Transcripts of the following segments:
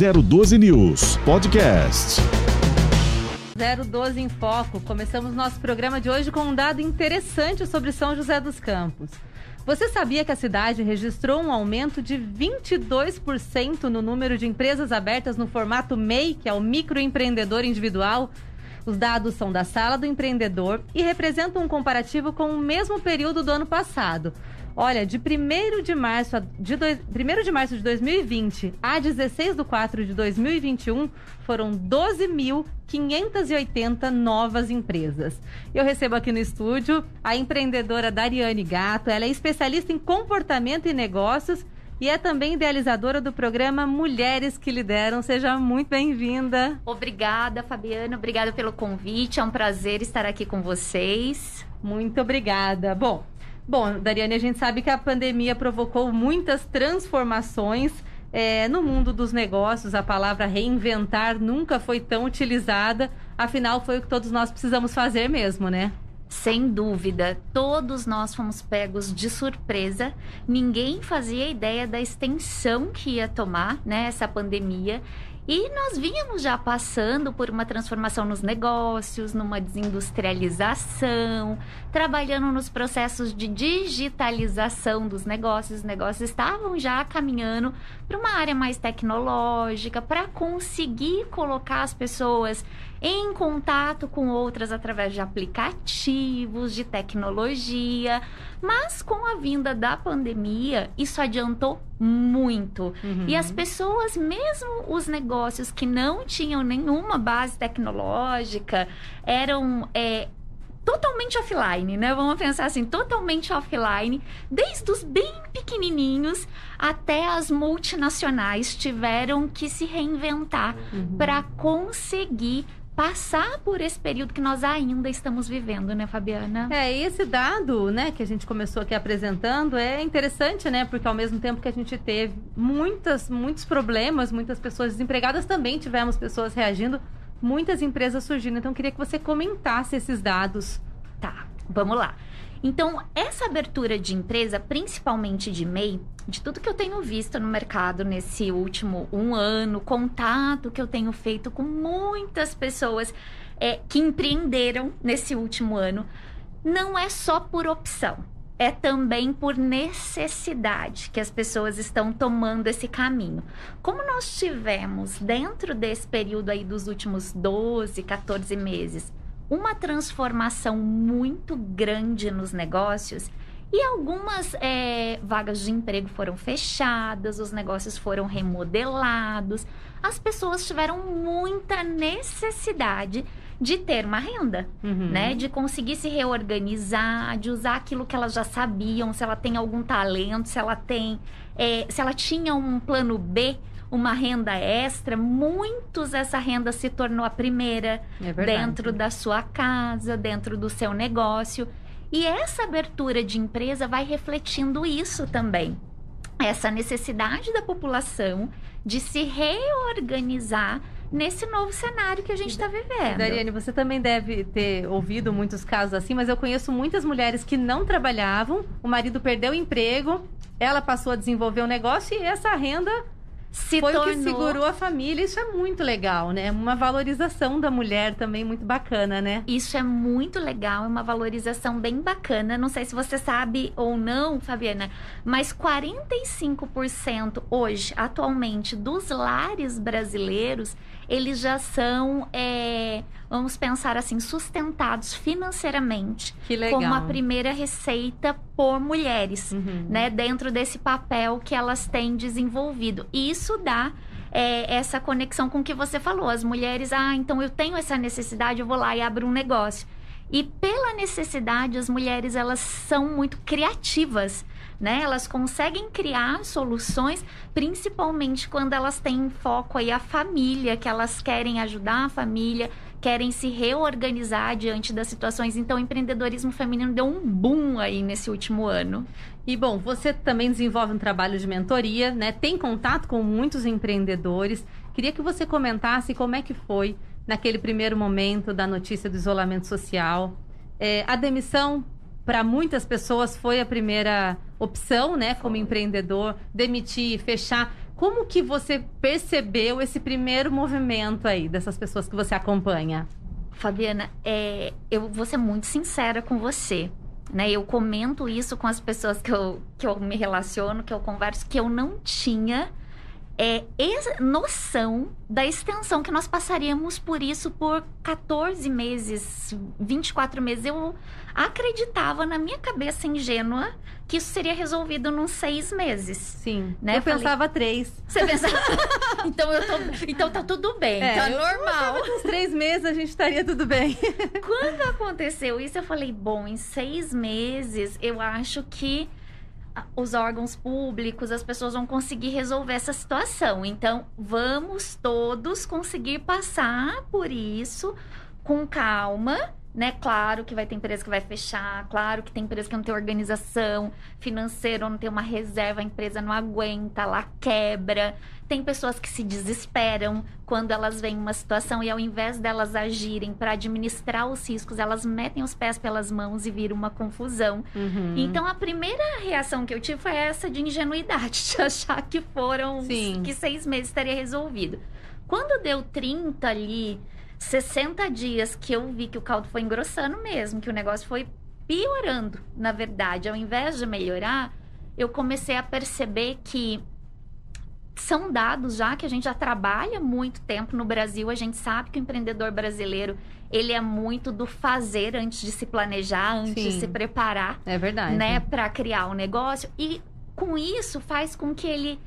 012 News Podcast. 012 em Foco. Começamos nosso programa de hoje com um dado interessante sobre São José dos Campos. Você sabia que a cidade registrou um aumento de 22% no número de empresas abertas no formato MEI, que é o microempreendedor individual? Os dados são da Sala do Empreendedor e representam um comparativo com o mesmo período do ano passado. Olha, de 1 de março de, do, 1 de março de 2020 a 16 de 4 de 2021 foram 12.580 novas empresas. Eu recebo aqui no estúdio a empreendedora Dariane Gato. Ela é especialista em comportamento e negócios e é também idealizadora do programa Mulheres que Lideram. Seja muito bem-vinda. Obrigada, Fabiana. Obrigada pelo convite. É um prazer estar aqui com vocês. Muito obrigada. Bom, Bom, Dariane, a gente sabe que a pandemia provocou muitas transformações é, no mundo dos negócios. A palavra reinventar nunca foi tão utilizada, afinal, foi o que todos nós precisamos fazer mesmo, né? Sem dúvida, todos nós fomos pegos de surpresa. Ninguém fazia ideia da extensão que ia tomar, né, essa pandemia. E nós vínhamos já passando por uma transformação nos negócios, numa desindustrialização, trabalhando nos processos de digitalização dos negócios. Os negócios estavam já caminhando para uma área mais tecnológica, para conseguir colocar as pessoas em contato com outras através de aplicativos, de tecnologia. Mas com a vinda da pandemia, isso adiantou muito. Uhum. E as pessoas, mesmo os negócios que não tinham nenhuma base tecnológica, eram é, totalmente offline, né? Vamos pensar assim, totalmente offline, desde os bem pequenininhos até as multinacionais tiveram que se reinventar uhum. para conseguir passar por esse período que nós ainda estamos vivendo, né, Fabiana? É, e esse dado, né, que a gente começou aqui apresentando é interessante, né, porque ao mesmo tempo que a gente teve muitas, muitos problemas, muitas pessoas desempregadas, também tivemos pessoas reagindo, muitas empresas surgindo. Então, queria que você comentasse esses dados. Tá, vamos lá. Então, essa abertura de empresa, principalmente de MEI, de tudo que eu tenho visto no mercado nesse último um ano, contato que eu tenho feito com muitas pessoas é, que empreenderam nesse último ano, não é só por opção. É também por necessidade que as pessoas estão tomando esse caminho. Como nós tivemos dentro desse período aí dos últimos 12, 14 meses, uma transformação muito grande nos negócios e algumas é, vagas de emprego foram fechadas, os negócios foram remodelados, as pessoas tiveram muita necessidade de ter uma renda, uhum. né? De conseguir se reorganizar, de usar aquilo que elas já sabiam, se ela tem algum talento, se ela tem, é, se ela tinha um plano B uma renda extra, muitos essa renda se tornou a primeira é dentro da sua casa, dentro do seu negócio. E essa abertura de empresa vai refletindo isso também. Essa necessidade da população de se reorganizar nesse novo cenário que a gente está vivendo. Dariane, você também deve ter ouvido muitos casos assim, mas eu conheço muitas mulheres que não trabalhavam, o marido perdeu o emprego, ela passou a desenvolver um negócio e essa renda se Foi tornou... o que segurou a família. Isso é muito legal, né? Uma valorização da mulher também muito bacana, né? Isso é muito legal, é uma valorização bem bacana. Não sei se você sabe ou não, Fabiana, mas 45% hoje, atualmente, dos lares brasileiros, eles já são, é, vamos pensar assim, sustentados financeiramente. Que legal. Como a primeira receita por mulheres, uhum. né? Dentro desse papel que elas têm desenvolvido. E isso dá é, essa conexão com o que você falou. As mulheres, ah, então eu tenho essa necessidade, eu vou lá e abro um negócio. E pela necessidade, as mulheres elas são muito criativas né? Elas conseguem criar soluções, principalmente quando elas têm foco aí a família, que elas querem ajudar a família, querem se reorganizar diante das situações. Então, o empreendedorismo feminino deu um boom aí nesse último ano. E bom, você também desenvolve um trabalho de mentoria, né? Tem contato com muitos empreendedores. Queria que você comentasse como é que foi naquele primeiro momento da notícia do isolamento social. É, a demissão para muitas pessoas foi a primeira opção, né, como empreendedor, demitir, fechar. Como que você percebeu esse primeiro movimento aí dessas pessoas que você acompanha? Fabiana, é, eu vou ser muito sincera com você. Né? Eu comento isso com as pessoas que eu, que eu me relaciono, que eu converso, que eu não tinha é, noção da extensão que nós passaríamos por isso por 14 meses, 24 meses. Eu acreditava na minha cabeça ingênua que isso seria resolvido nos seis meses. Sim. Né? Eu, pensava três. Você pensava. então eu tô. Então tá tudo bem. É, tá normal. Uns três meses a gente estaria tudo bem. Quando aconteceu isso, eu falei, bom, em seis meses eu acho que os órgãos públicos, as pessoas vão conseguir resolver essa situação. Então, vamos todos conseguir passar por isso com calma, né? Claro que vai ter empresa que vai fechar, claro que tem empresa que não tem organização financeira, não tem uma reserva, a empresa não aguenta, lá quebra. Tem pessoas que se desesperam quando elas veem uma situação e ao invés delas agirem para administrar os riscos, elas metem os pés pelas mãos e vira uma confusão. Uhum. Então a primeira reação que eu tive foi essa de ingenuidade, de achar que foram Sim. que seis meses estaria resolvido. Quando deu 30 ali, 60 dias que eu vi que o caldo foi engrossando mesmo, que o negócio foi piorando, na verdade, ao invés de melhorar, eu comecei a perceber que são dados já que a gente já trabalha muito tempo no Brasil. A gente sabe que o empreendedor brasileiro ele é muito do fazer antes de se planejar, antes Sim. de se preparar. É verdade. Né, para criar o um negócio. E com isso faz com que ele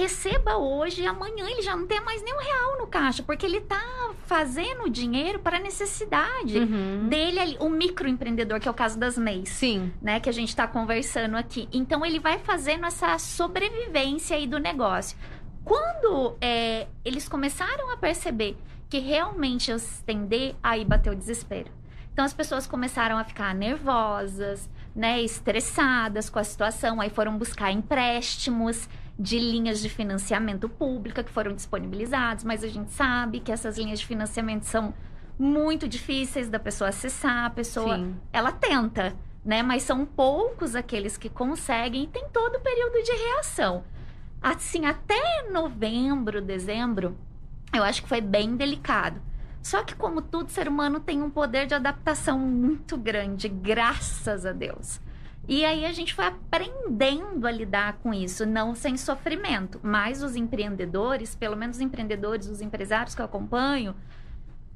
receba hoje e amanhã ele já não tem mais nenhum real no caixa, porque ele está fazendo dinheiro para a necessidade uhum. dele ali, o microempreendedor, que é o caso das MEIs. Sim. Né, que a gente está conversando aqui. Então ele vai fazendo essa sobrevivência aí do negócio. Quando é, eles começaram a perceber que realmente eu se estender, aí bateu o desespero. Então as pessoas começaram a ficar nervosas, né, estressadas com a situação, aí foram buscar empréstimos de linhas de financiamento pública que foram disponibilizados, mas a gente sabe que essas linhas de financiamento são muito difíceis da pessoa acessar, a pessoa Sim. ela tenta, né, mas são poucos aqueles que conseguem e tem todo o período de reação assim, até novembro, dezembro, eu acho que foi bem delicado. Só que, como tudo, ser humano tem um poder de adaptação muito grande, graças a Deus. E aí a gente foi aprendendo a lidar com isso, não sem sofrimento. Mas os empreendedores, pelo menos os empreendedores, os empresários que eu acompanho,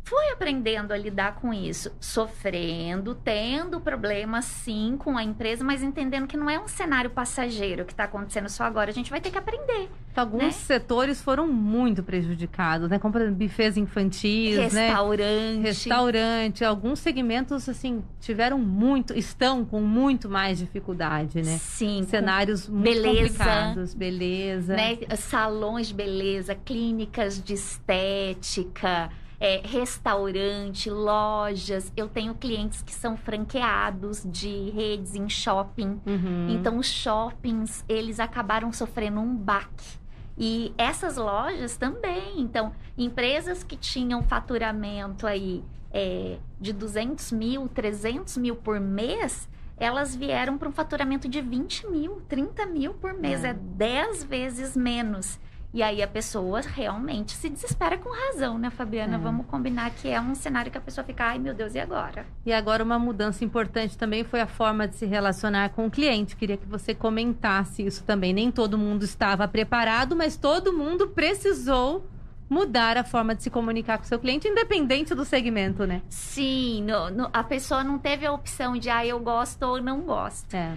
fui aprendendo a lidar com isso, sofrendo, tendo problema sim com a empresa, mas entendendo que não é um cenário passageiro que está acontecendo só agora. A gente vai ter que aprender. Alguns né? setores foram muito prejudicados, né? Como bufês infantis, né? restaurante, né? restaurante. Alguns segmentos assim tiveram muito, estão com muito mais dificuldade, né? Sim. Cenários muito beleza, complicados, beleza, né? Salões de beleza, clínicas de estética é, restaurante, lojas. Eu tenho clientes que são franqueados de redes em shopping. Uhum. Então, os shoppings, eles acabaram sofrendo um baque. E essas lojas também. Então, empresas que tinham faturamento aí é, de 200 mil, 300 mil por mês, elas vieram para um faturamento de 20 mil, 30 mil por mês. É, é 10 vezes menos. E aí a pessoa realmente se desespera com razão, né, Fabiana? É. Vamos combinar que é um cenário que a pessoa fica, ai meu Deus, e agora? E agora uma mudança importante também foi a forma de se relacionar com o cliente. Queria que você comentasse isso também. Nem todo mundo estava preparado, mas todo mundo precisou mudar a forma de se comunicar com o seu cliente, independente do segmento, né? Sim, no, no, a pessoa não teve a opção de, ah, eu gosto ou não gosto. É.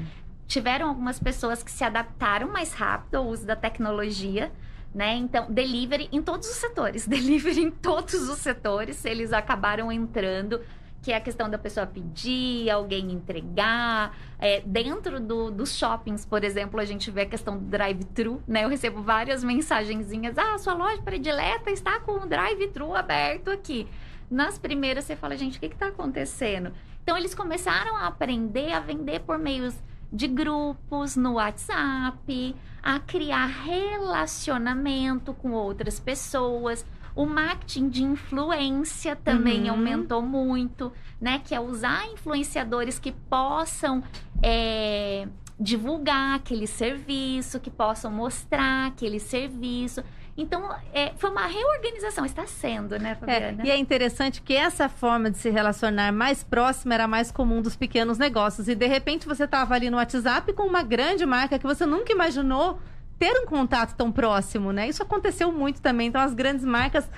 Tiveram algumas pessoas que se adaptaram mais rápido ao uso da tecnologia, né? Então, delivery em todos os setores, delivery em todos os setores, eles acabaram entrando que é a questão da pessoa pedir, alguém entregar. É, dentro do, dos shoppings, por exemplo, a gente vê a questão do drive-thru, né? Eu recebo várias mensagenzinhas. Ah, sua loja predileta está com o drive-thru aberto aqui. Nas primeiras, você fala, gente, o que está acontecendo? Então, eles começaram a aprender a vender por meios de grupos no WhatsApp, a criar relacionamento com outras pessoas. O marketing de influência também uhum. aumentou muito, né? Que é usar influenciadores que possam é, divulgar aquele serviço, que possam mostrar aquele serviço. Então, é, foi uma reorganização, está sendo, né, Fabiana? É, e é interessante que essa forma de se relacionar mais próxima era mais comum dos pequenos negócios. E de repente você estava ali no WhatsApp com uma grande marca que você nunca imaginou ter um contato tão próximo, né? Isso aconteceu muito também. Então, as grandes marcas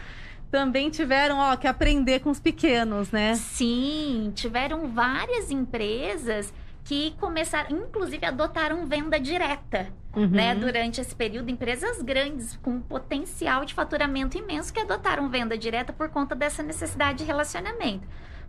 também tiveram ó, que aprender com os pequenos, né? Sim, tiveram várias empresas que começaram, inclusive adotaram venda direta, uhum. né? Durante esse período, empresas grandes com potencial de faturamento imenso que adotaram venda direta por conta dessa necessidade de relacionamento.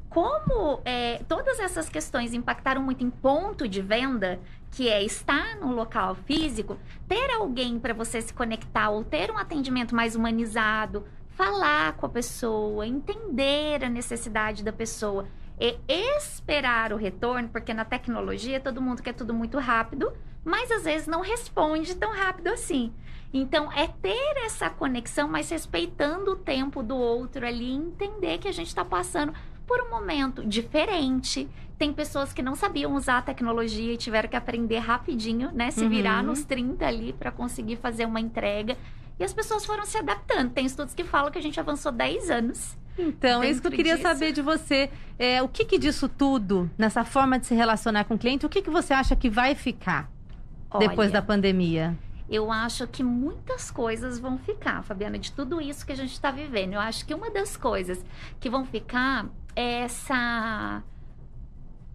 Como é, todas essas questões impactaram muito em ponto de venda, que é estar no local físico, ter alguém para você se conectar ou ter um atendimento mais humanizado, falar com a pessoa, entender a necessidade da pessoa e esperar o retorno, porque na tecnologia todo mundo quer tudo muito rápido, mas às vezes não responde tão rápido assim. Então, é ter essa conexão, mas respeitando o tempo do outro ali, entender que a gente está passando por um momento diferente. Tem pessoas que não sabiam usar a tecnologia e tiveram que aprender rapidinho, né? Se virar uhum. nos 30 ali para conseguir fazer uma entrega. E as pessoas foram se adaptando. Tem estudos que falam que a gente avançou 10 anos. Então, é isso que eu queria disso. saber de você. É, o que, que disso tudo, nessa forma de se relacionar com o cliente, o que, que você acha que vai ficar Olha, depois da pandemia? Eu acho que muitas coisas vão ficar, Fabiana, de tudo isso que a gente está vivendo. Eu acho que uma das coisas que vão ficar é essa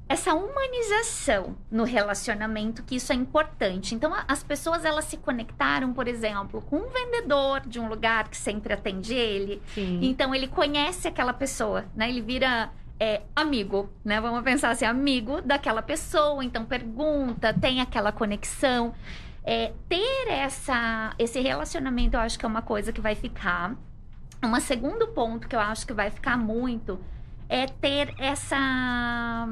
essa humanização no relacionamento, que isso é importante. Então, as pessoas elas se conectaram, por exemplo, com um vendedor de um lugar que sempre atende ele. Sim. Então, ele conhece aquela pessoa, né? Ele vira é, amigo, né? Vamos pensar assim, amigo daquela pessoa. Então, pergunta, tem aquela conexão. É, ter essa, esse relacionamento, eu acho que é uma coisa que vai ficar. Um segundo ponto que eu acho que vai ficar muito é ter essa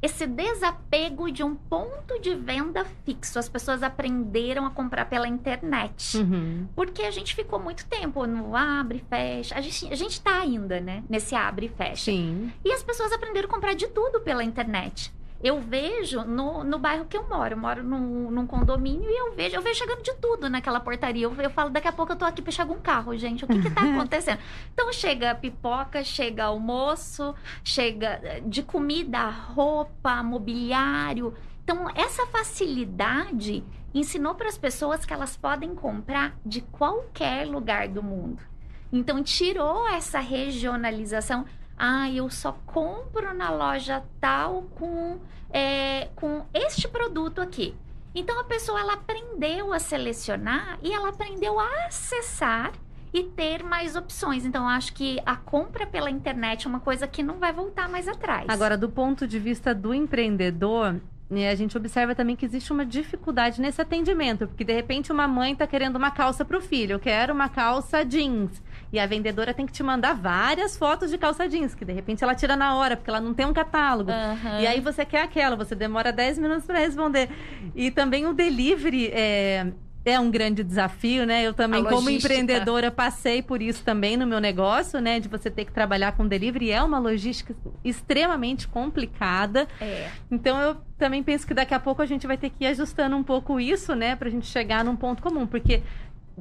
esse desapego de um ponto de venda fixo. As pessoas aprenderam a comprar pela internet. Uhum. Porque a gente ficou muito tempo no abre e fecha. A gente, a gente tá ainda, né? Nesse abre e fecha. Sim. E as pessoas aprenderam a comprar de tudo pela internet eu vejo no, no bairro que eu moro. Eu moro num, num condomínio e eu vejo, eu vejo chegando de tudo naquela portaria. Eu, eu falo, daqui a pouco eu tô aqui pra chegar um carro, gente. O que que tá acontecendo? então chega pipoca, chega almoço, chega eh, de comida, roupa, mobiliário. Então, essa facilidade ensinou para as pessoas que elas podem comprar de qualquer lugar do mundo. Então, tirou essa regionalização ah, eu só compro na loja tal com, é, com este produto aqui. Então a pessoa ela aprendeu a selecionar e ela aprendeu a acessar e ter mais opções. Então acho que a compra pela internet é uma coisa que não vai voltar mais atrás. Agora, do ponto de vista do empreendedor, né, a gente observa também que existe uma dificuldade nesse atendimento, porque de repente uma mãe está querendo uma calça para o filho, eu quero uma calça jeans. E a vendedora tem que te mandar várias fotos de calça jeans, que de repente ela tira na hora, porque ela não tem um catálogo. Uhum. E aí você quer aquela, você demora 10 minutos para responder. E também o delivery é, é um grande desafio, né? Eu também, como empreendedora, passei por isso também no meu negócio, né? De você ter que trabalhar com delivery. É uma logística extremamente complicada. É. Então, eu também penso que daqui a pouco a gente vai ter que ir ajustando um pouco isso, né? Pra gente chegar num ponto comum. Porque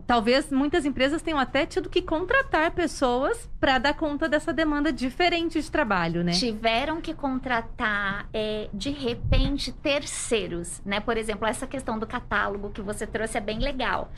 talvez muitas empresas tenham até tido que contratar pessoas para dar conta dessa demanda diferente de trabalho, né? Tiveram que contratar, é, de repente, terceiros, né? Por exemplo, essa questão do catálogo que você trouxe é bem legal.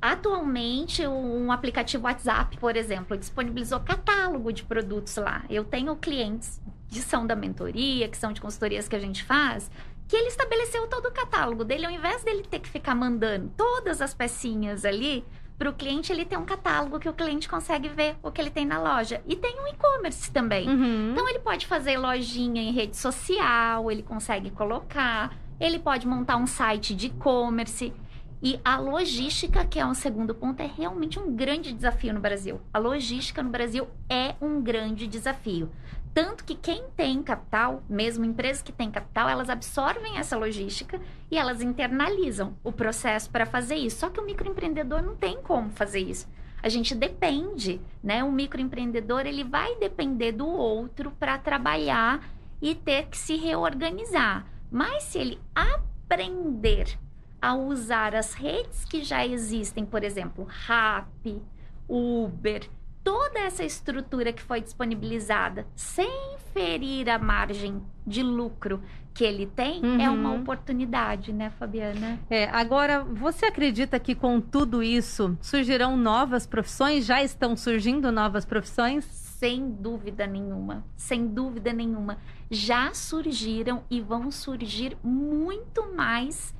Atualmente, um aplicativo WhatsApp, por exemplo, disponibilizou catálogo de produtos lá. Eu tenho clientes de são da mentoria, que são de consultorias que a gente faz, que ele estabeleceu todo o catálogo dele, ao invés dele ter que ficar mandando todas as pecinhas ali para o cliente, ele tem um catálogo que o cliente consegue ver o que ele tem na loja. E tem um e-commerce também. Uhum. Então ele pode fazer lojinha em rede social, ele consegue colocar, ele pode montar um site de e-commerce. E a logística, que é um segundo ponto, é realmente um grande desafio no Brasil. A logística no Brasil é um grande desafio. Tanto que quem tem capital, mesmo empresas que têm capital, elas absorvem essa logística e elas internalizam o processo para fazer isso. Só que o microempreendedor não tem como fazer isso. A gente depende, né? O microempreendedor ele vai depender do outro para trabalhar e ter que se reorganizar. Mas se ele aprender a usar as redes que já existem, por exemplo, Rap, Uber, toda essa estrutura que foi disponibilizada sem ferir a margem de lucro que ele tem, Uhum. é uma oportunidade, né, Fabiana? É, agora, você acredita que com tudo isso surgirão novas profissões? Já estão surgindo novas profissões? Sem dúvida nenhuma, sem dúvida nenhuma. Já surgiram e vão surgir muito mais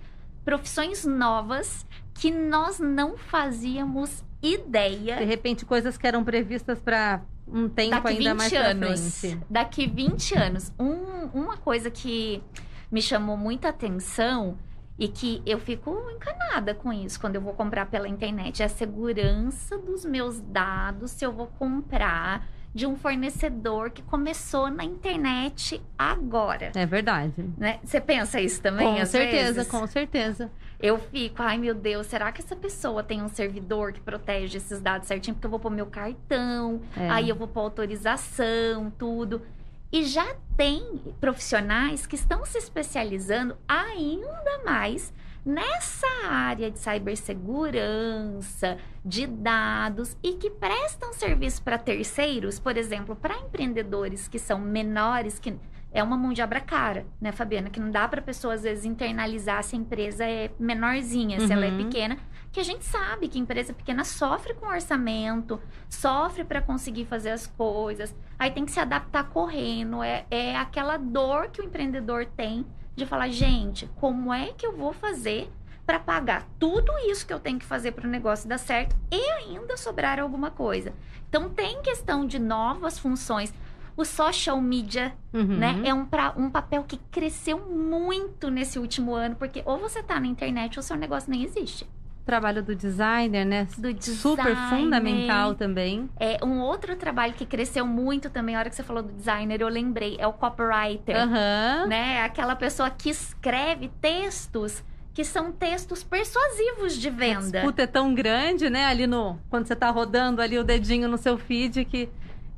profissões novas que nós não fazíamos De ideia repente, coisas que eram previstas para um tempo daqui ainda 20 mais anos. frente. Daqui 20 anos. Um- uma coisa que me chamou muita atenção e que eu fico encanada com isso quando eu vou comprar pela internet é a segurança dos meus dados se eu vou comprar de um fornecedor que começou na internet agora. É verdade. Né? Você pensa isso também? com certeza, vezes? com certeza. Eu fico, ai meu Deus, será que essa pessoa tem um servidor que protege esses dados certinho? Porque eu vou pôr meu cartão, É. aí eu vou pôr autorização, tudo. E já tem profissionais que estão se especializando ainda mais nessa área de cibersegurança, de dados e que prestam serviço para terceiros, por exemplo, para empreendedores que são menores, que é uma mão de obra cara, né, Fabiana? Que não dá para pessoa às vezes internalizar se a empresa é menorzinha, se ela é Uhum. pequena, que a gente sabe que empresa pequena sofre com orçamento, sofre para conseguir fazer as coisas, aí tem que se adaptar correndo, é, é aquela dor que o empreendedor tem de falar, gente, como é que eu vou fazer para pagar tudo isso que eu tenho que fazer para o negócio dar certo e ainda sobrar alguma coisa? Então tem questão de novas funções. O social media Uhum. né? É um, pra, um papel que cresceu muito nesse último ano, porque ou você tá na internet ou seu negócio nem existe. O trabalho do designer, né? Do Super designer. fundamental também. É um outro trabalho que cresceu muito também, a hora que você falou do designer, eu lembrei, é o copywriter, Aham. né? Aquela pessoa que escreve textos que são textos persuasivos de A venda. disputa é tão grande, né? Ali no. Quando você tá rodando ali o dedinho no seu feed que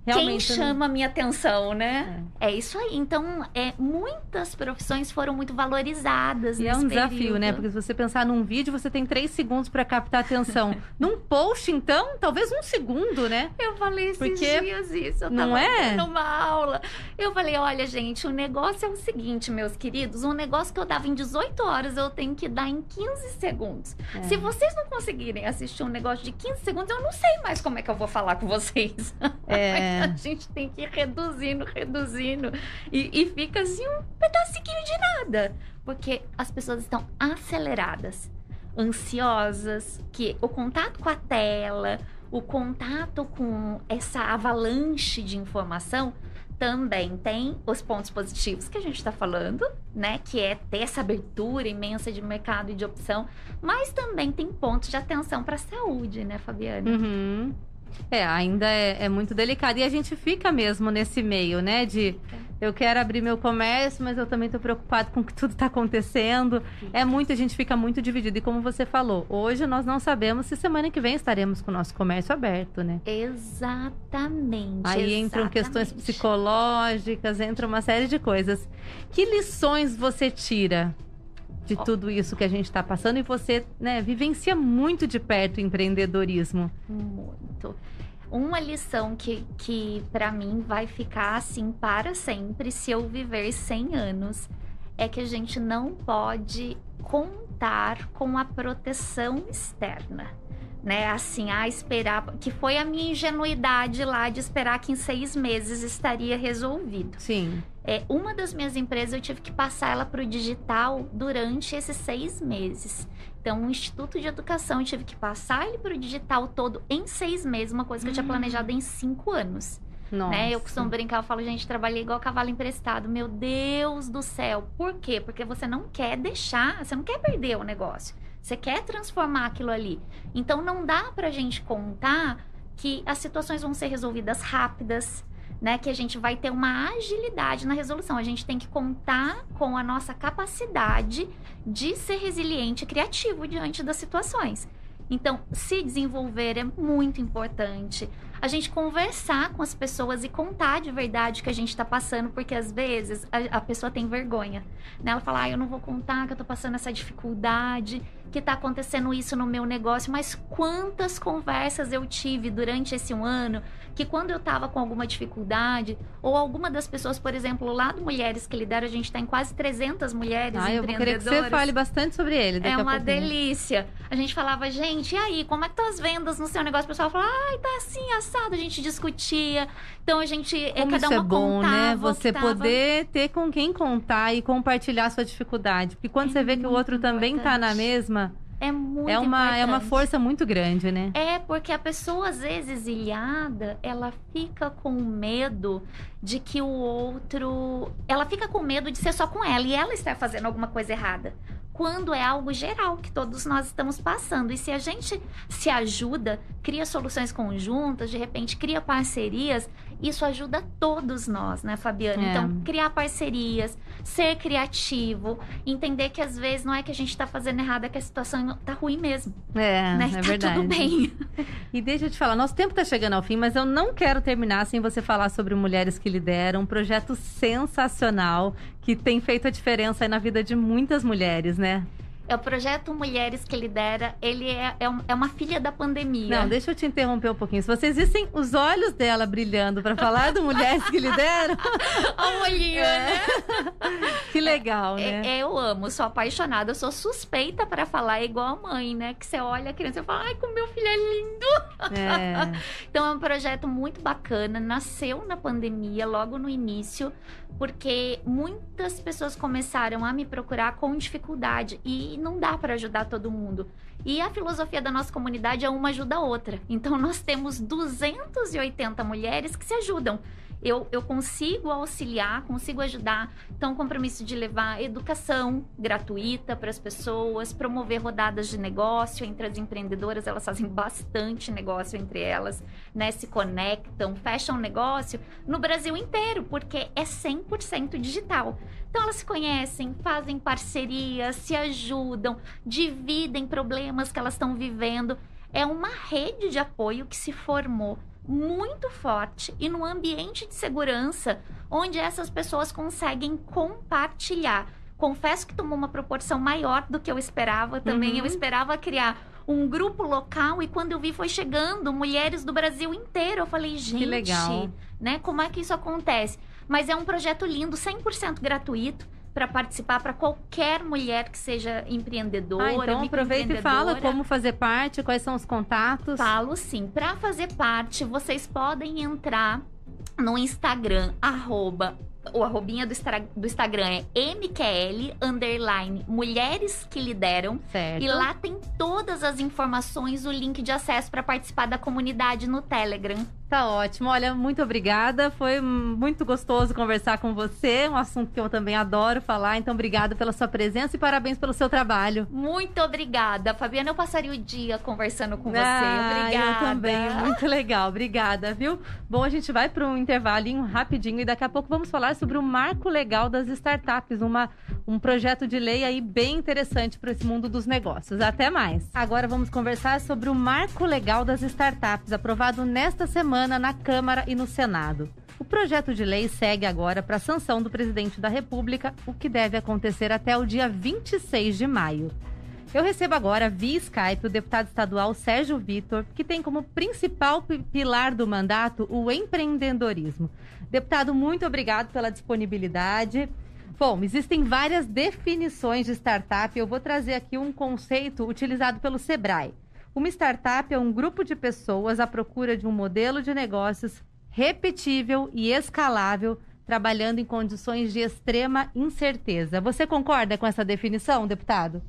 realmente. não- chama a minha atenção, né? É. isso aí. Então, é, muitas profissões foram muito valorizadas E é um desafio, período. né? Porque se você pensar num vídeo, você tem três segundos pra captar a atenção. num post, então, talvez um segundo, né? Eu falei esses Porque- dias isso, eu não tava é? numa aula. Eu falei, olha, gente, o negócio é o seguinte, meus queridos, um negócio que eu dava em 18 horas, eu tenho que dar em 15 segundos. É. Se vocês não conseguirem assistir um negócio de 15 segundos, eu não sei mais como é que eu vou falar com vocês. É. A gente tem que ir reduzindo, reduzindo. E, e fica assim um pedacinho de nada. Porque as pessoas estão aceleradas, ansiosas, que o contato com a tela, o contato com essa avalanche de informação também tem os pontos positivos que a gente está falando, né? Que é ter essa abertura imensa de mercado e de opção, mas também tem pontos de atenção para a saúde, né, Fabiana? Uhum. É, ainda é, é muito delicado. E a gente fica mesmo nesse meio, né? De eu quero abrir meu comércio, mas eu também tô preocupado com o que tudo tá acontecendo. É muito, a gente fica muito dividido. E como você falou, hoje nós não sabemos se semana que vem estaremos com o nosso comércio aberto, né? Exatamente. Aí entram questões exatamente. psicológicas, entra uma série de coisas. Que lições você tira de tudo isso que a gente está passando? E você, né, vivencia muito de perto o empreendedorismo. Muito. Uma lição que, que para mim vai ficar assim para sempre se eu viver 100 anos é que a gente não pode contar com a proteção externa. Né, assim, a esperar, que foi a minha ingenuidade lá de esperar que em seis meses estaria resolvido. Sim. É, uma das minhas empresas eu tive que passar ela para o digital durante esses seis meses. Então, o Instituto de Educação eu tive que passar ele para o digital todo em seis meses, uma coisa que eu tinha Hum. planejado em cinco anos. Nossa. Né? Eu costumo brincar, eu falo, gente, trabalhei igual cavalo emprestado. Meu Deus do céu. Por quê? Porque você não quer deixar, você não quer perder o negócio. Você quer transformar aquilo ali. Então, não dá pra gente contar que as situações vão ser resolvidas rápidas, né? Que a gente vai ter uma agilidade na resolução. A gente tem que contar com a nossa capacidade de ser resiliente e criativo diante das situações. Então, se desenvolver é muito importante a gente conversar com as pessoas e contar de verdade o que a gente está passando, porque às vezes a, a, pessoa tem vergonha. Né? Ela fala, ah, eu não vou contar que eu estou passando essa dificuldade, que está acontecendo isso no meu negócio, mas quantas conversas eu tive durante esse um ano que quando eu estava com alguma dificuldade, ou alguma das pessoas, por exemplo, lá do Mulheres que Lideram, a gente está em quase 300 mulheres ah. Eu querer que você fale bastante sobre ele. é uma delícia. A gente falava, gente, e aí, como é que estão as vendas no seu negócio? O pessoal falava, ai, tá assim, A gente discutia. Então a gente, é, como cada isso uma é bom, né? Você tava... poder ter com quem contar e compartilhar a sua dificuldade. Porque quando é você vê que o outro importante. também tá na mesma é muito é uma importante. É uma força muito grande, né? É, porque a pessoa, às vezes, ilhada, ela fica com medo de que o outro. Ela fica com medo de ser só com ela e ela estar fazendo alguma coisa errada quando é algo geral que todos nós estamos passando. E se a gente se ajuda, cria soluções conjuntas, de repente cria parcerias, isso ajuda todos nós, né, Fabiana? É. Então, criar parcerias, ser criativo, entender que às vezes não é que a gente está fazendo errado, é que a situação tá ruim mesmo. É, né? é tá verdade. tudo bem. E deixa eu te falar, nosso tempo está chegando ao fim, mas eu não quero terminar sem você falar sobre Mulheres que Lideram, um projeto sensacional que tem feito a diferença na vida de muitas mulheres, né? É o projeto Mulheres que Lidera, ele é, é, é, uma filha da pandemia. Não, deixa eu te interromper um pouquinho. Se vocês vissem os olhos dela brilhando para falar do Mulheres que Lideram. o olhinho, é. né? Que legal, é, né? É, eu amo, sou apaixonada. Eu sou suspeita para falar igual a mãe, né? Que você olha a criança e fala, ai, como meu filho é lindo. É. então é um projeto muito bacana. Nasceu na pandemia, logo no início, porque muitas pessoas começaram a me procurar com dificuldade. E não dá para ajudar todo mundo. E a filosofia da nossa comunidade é uma ajuda a outra. Então nós temos 280 mulheres que se ajudam eu, eu consigo auxiliar, consigo ajudar. Então, o compromisso de levar educação gratuita para as pessoas, promover rodadas de negócio entre as empreendedoras, elas fazem bastante negócio entre elas, né? Se conectam, fecham negócio no Brasil inteiro, porque é 100% digital. Então, elas se conhecem, fazem parcerias, se ajudam, dividem problemas que elas estão vivendo. É uma rede de apoio que se formou muito forte e no ambiente de segurança onde essas pessoas conseguem compartilhar. Confesso que tomou uma proporção maior do que eu esperava também. Uhum. Eu esperava criar um grupo local e quando eu vi foi chegando mulheres do Brasil inteiro. Eu falei, gente, né? Como é que isso acontece? Mas é um projeto lindo, 100% gratuito para participar para qualquer mulher que seja empreendedora. Ah, então aproveita e fala como fazer parte, quais são os contatos. Falo sim. Para fazer parte, vocês podem entrar no Instagram, arroba o arrobinha do, do Instagram é MQL, underline, mulheres que lideram. Certo. E lá tem todas as informações, o link de acesso para participar da comunidade no Telegram. Tá ótimo. Olha, muito obrigada. Foi muito gostoso conversar com você. Um assunto que eu também adoro falar. Então, obrigada pela sua presença e parabéns pelo seu trabalho. Muito obrigada, Fabiana. Eu passaria o dia conversando com você. Ah, obrigada. Eu também. Muito legal. Obrigada, viu? Bom, a gente vai para um intervalinho rapidinho e daqui a pouco vamos falar sobre o marco legal das startups, uma, um projeto de lei aí bem interessante para esse mundo dos negócios. Até mais. Agora vamos conversar sobre o marco legal das startups, aprovado nesta semana semana na Câmara e no Senado. O projeto de lei segue agora para a sanção do presidente da República, o que deve acontecer até o dia 26 de maio. Eu recebo agora, via Skype, o deputado estadual Sérgio Vitor, que tem como principal pilar do mandato o empreendedorismo. Deputado, muito obrigado pela disponibilidade. Bom, existem várias definições de startup. Eu vou trazer aqui um conceito utilizado pelo Sebrae. Uma startup é um grupo de pessoas à procura de um modelo de negócios repetível e escalável, trabalhando em condições de extrema incerteza. Você concorda com essa definição, deputado?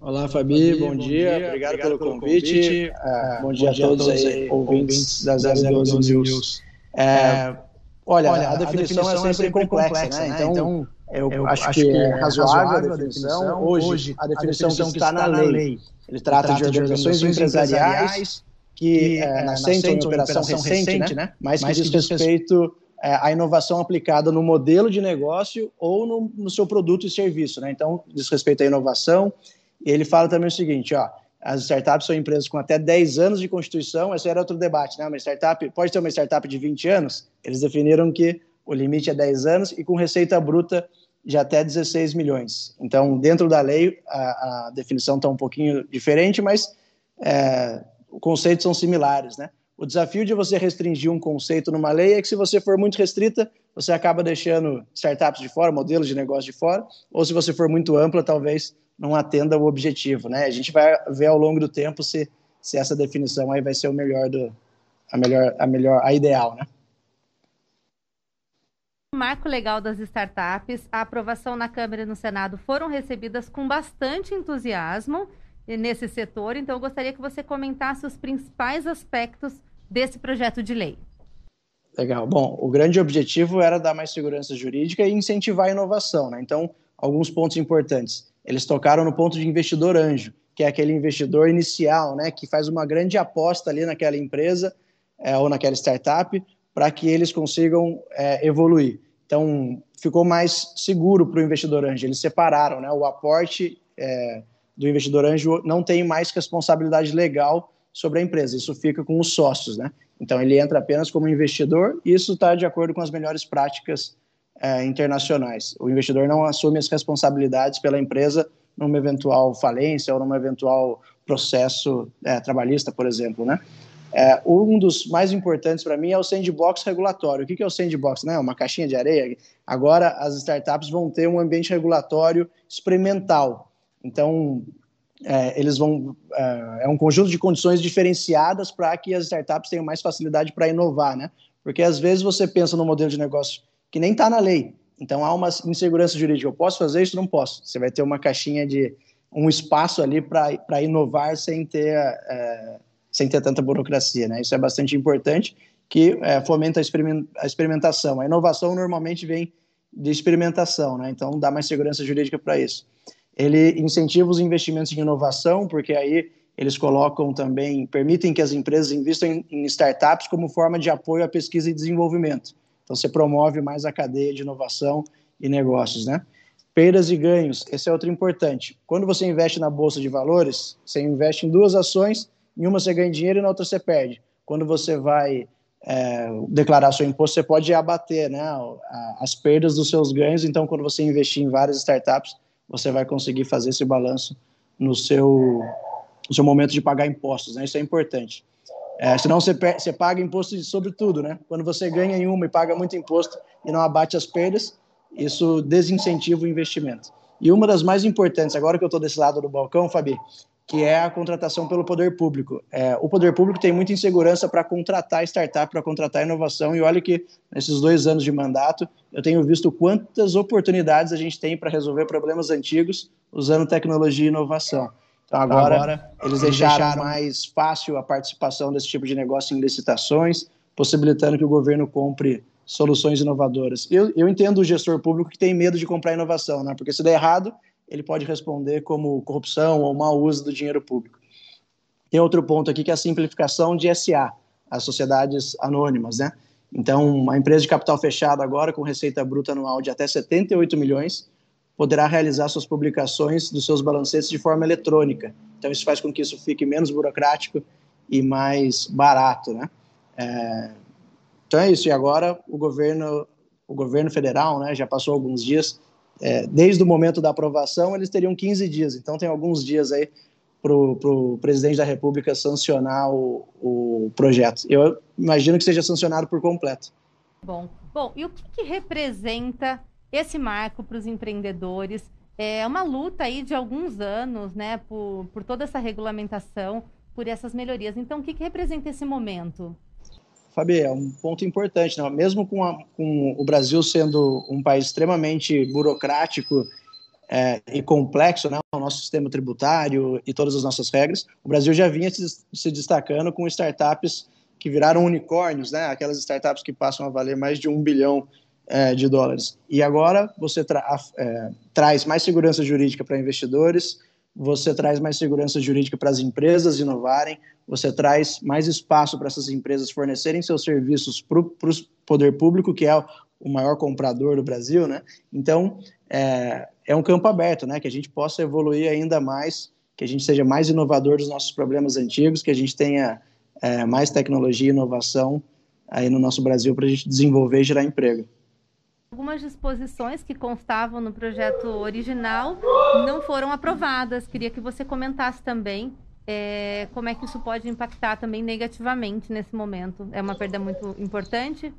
Olá, Fabi, bom, bom dia. dia. Obrigado, Obrigado pelo, convite. convite. É, bom, dia bom, dia a todos, aí, ouvintes da 012 News. É, é, olha, olha, a definição, a definição é, sempre é sempre complexa, complexa né? né? Então, então eu, eu acho, acho, que é razoável a definição. Hoje, a definição, a definição que está na lei, ele trata, de organizações empresariais que é, nascentes em operação recente, recente né? né? mas que diz respeito é, à inovação aplicada no modelo de negócio ou no, no seu produto e serviço. Né? Então, diz respeito à inovação. Ele fala também o seguinte, ó, as startups são empresas com até 10 anos de constituição, esse era outro debate, né? Uma startup, pode ter uma startup de 20 anos? Eles definiram que o limite é 10 anos e com receita bruta de até 16 milhões. Então, dentro da lei, a, a definição está um pouquinho diferente, mas é, os conceitos são similares, né? O desafio de você restringir um conceito numa lei é que se você for muito restrita, você acaba deixando startups de fora, modelos de negócio de fora, ou se você for muito ampla, talvez não atenda o objetivo, né? A gente vai ver ao longo do tempo se, se essa definição aí vai ser o melhor do a melhor a melhor a ideal, né? Marco legal das startups, a aprovação na Câmara e no Senado foram recebidas com bastante entusiasmo nesse setor, então eu gostaria que você comentasse os principais aspectos desse projeto de lei. Legal. Bom, o grande objetivo era dar mais segurança jurídica e incentivar a inovação, né? Então, alguns pontos importantes. Eles tocaram no ponto de investidor anjo, que é aquele investidor inicial, né, que faz uma grande aposta ali naquela empresa é, ou naquela startup para que eles consigam é, evoluir. Então, ficou mais seguro para o investidor anjo. Eles separaram, né, o aporte é, do investidor anjo não tem mais responsabilidade legal sobre a empresa. Isso fica com os sócios, né? Então, ele entra apenas como investidor e isso está de acordo com as melhores práticas é, internacionais. O investidor não assume as responsabilidades pela empresa numa eventual falência ou num eventual processo é, trabalhista, por exemplo, né? É, um dos mais importantes para mim é o sandbox regulatório. O que é o sandbox? Né? Uma caixinha de areia. Agora as startups vão ter um ambiente regulatório experimental. Então, é, eles vão é, é, um conjunto de condições diferenciadas para que as startups tenham mais facilidade para inovar, né? Porque às vezes você pensa no modelo de negócio que nem está na lei. Então há uma insegurança jurídica. Eu posso fazer isso? Não posso. Você vai ter uma caixinha de um espaço ali para inovar sem ter, é, sem ter tanta burocracia. Né? Isso é bastante importante, que é, fomenta a experimentação. A inovação normalmente vem de experimentação, né? então dá mais segurança jurídica para isso. Ele incentiva os investimentos em inovação, porque aí eles colocam também, permitem que as empresas investam em, em startups como forma de apoio à pesquisa e desenvolvimento. Então, você promove mais a cadeia de inovação e negócios, né? Perdas e ganhos, esse é outro importante. Quando você investe na bolsa de valores, você investe em duas ações, em uma você ganha dinheiro e na outra você perde. Quando você vai é, declarar seu imposto, você pode abater né, as perdas dos seus ganhos. Então, quando você investir em várias startups, você vai conseguir fazer esse balanço no seu, no seu momento de pagar impostos. Né? Isso é importante. É, senão você, você paga imposto sobre tudo, né? Quando você ganha em uma e paga muito imposto e não abate as perdas, isso desincentiva o investimento. E uma das mais importantes, agora que eu estou desse lado do balcão, Fabi, que é a contratação pelo poder público. É, o poder público tem muita insegurança para contratar startup, para contratar inovação, e olha que nesses dois anos de mandato eu tenho visto quantas oportunidades a gente tem para resolver problemas antigos usando tecnologia e inovação. Então agora, agora eles deixaram, deixaram mais fácil a participação desse tipo de negócio em licitações, possibilitando que o governo compre soluções inovadoras. Eu, eu entendo o gestor público que tem medo de comprar inovação, né? porque se der errado, ele pode responder como corrupção ou mau uso do dinheiro público. Tem outro ponto aqui que é a simplificação de SA, as sociedades anônimas, né? Então, uma empresa de capital fechado agora com receita bruta anual de até 78 milhões poderá realizar suas publicações dos seus balancetes de forma eletrônica. Então, isso faz com que isso fique menos burocrático e mais barato, né? É, então é isso. E agora o governo, o governo federal, né, já passou alguns dias, é, desde o momento da aprovação, eles teriam 15 dias. Então tem alguns dias aí para o presidente da República sancionar o, o projeto. Eu imagino que seja sancionado por completo. Bom, bom. E o que, que representa esse marco para os empreendedores. É uma luta aí de alguns anos, né, por, por toda essa regulamentação, por essas melhorias. Então, o que, que representa esse momento? Fabi, é um ponto importante, né? mesmo com, a, com, o Brasil sendo um país extremamente burocrático é, e complexo, né? o nosso sistema tributário e todas as nossas regras, o Brasil já vinha se, se destacando com startups que viraram unicórnios, né? aquelas startups que passam a valer mais de um bilhão é, de dólares. E agora você tra é, traz mais segurança jurídica para investidores, você traz mais segurança jurídica para as empresas inovarem, você traz mais espaço para essas empresas fornecerem seus serviços para o poder público, que é o maior comprador do Brasil, né? Então, é, é um campo aberto, né? Que a gente possa evoluir ainda mais que a gente seja mais inovador dos nossos problemas antigos, que a gente tenha é, mais tecnologia e inovação aí no nosso Brasil para a gente desenvolver e gerar emprego. Algumas disposições que constavam no projeto original não foram aprovadas. Queria que você comentasse também é, como é que isso pode impactar também negativamente nesse momento. É uma perda muito importante?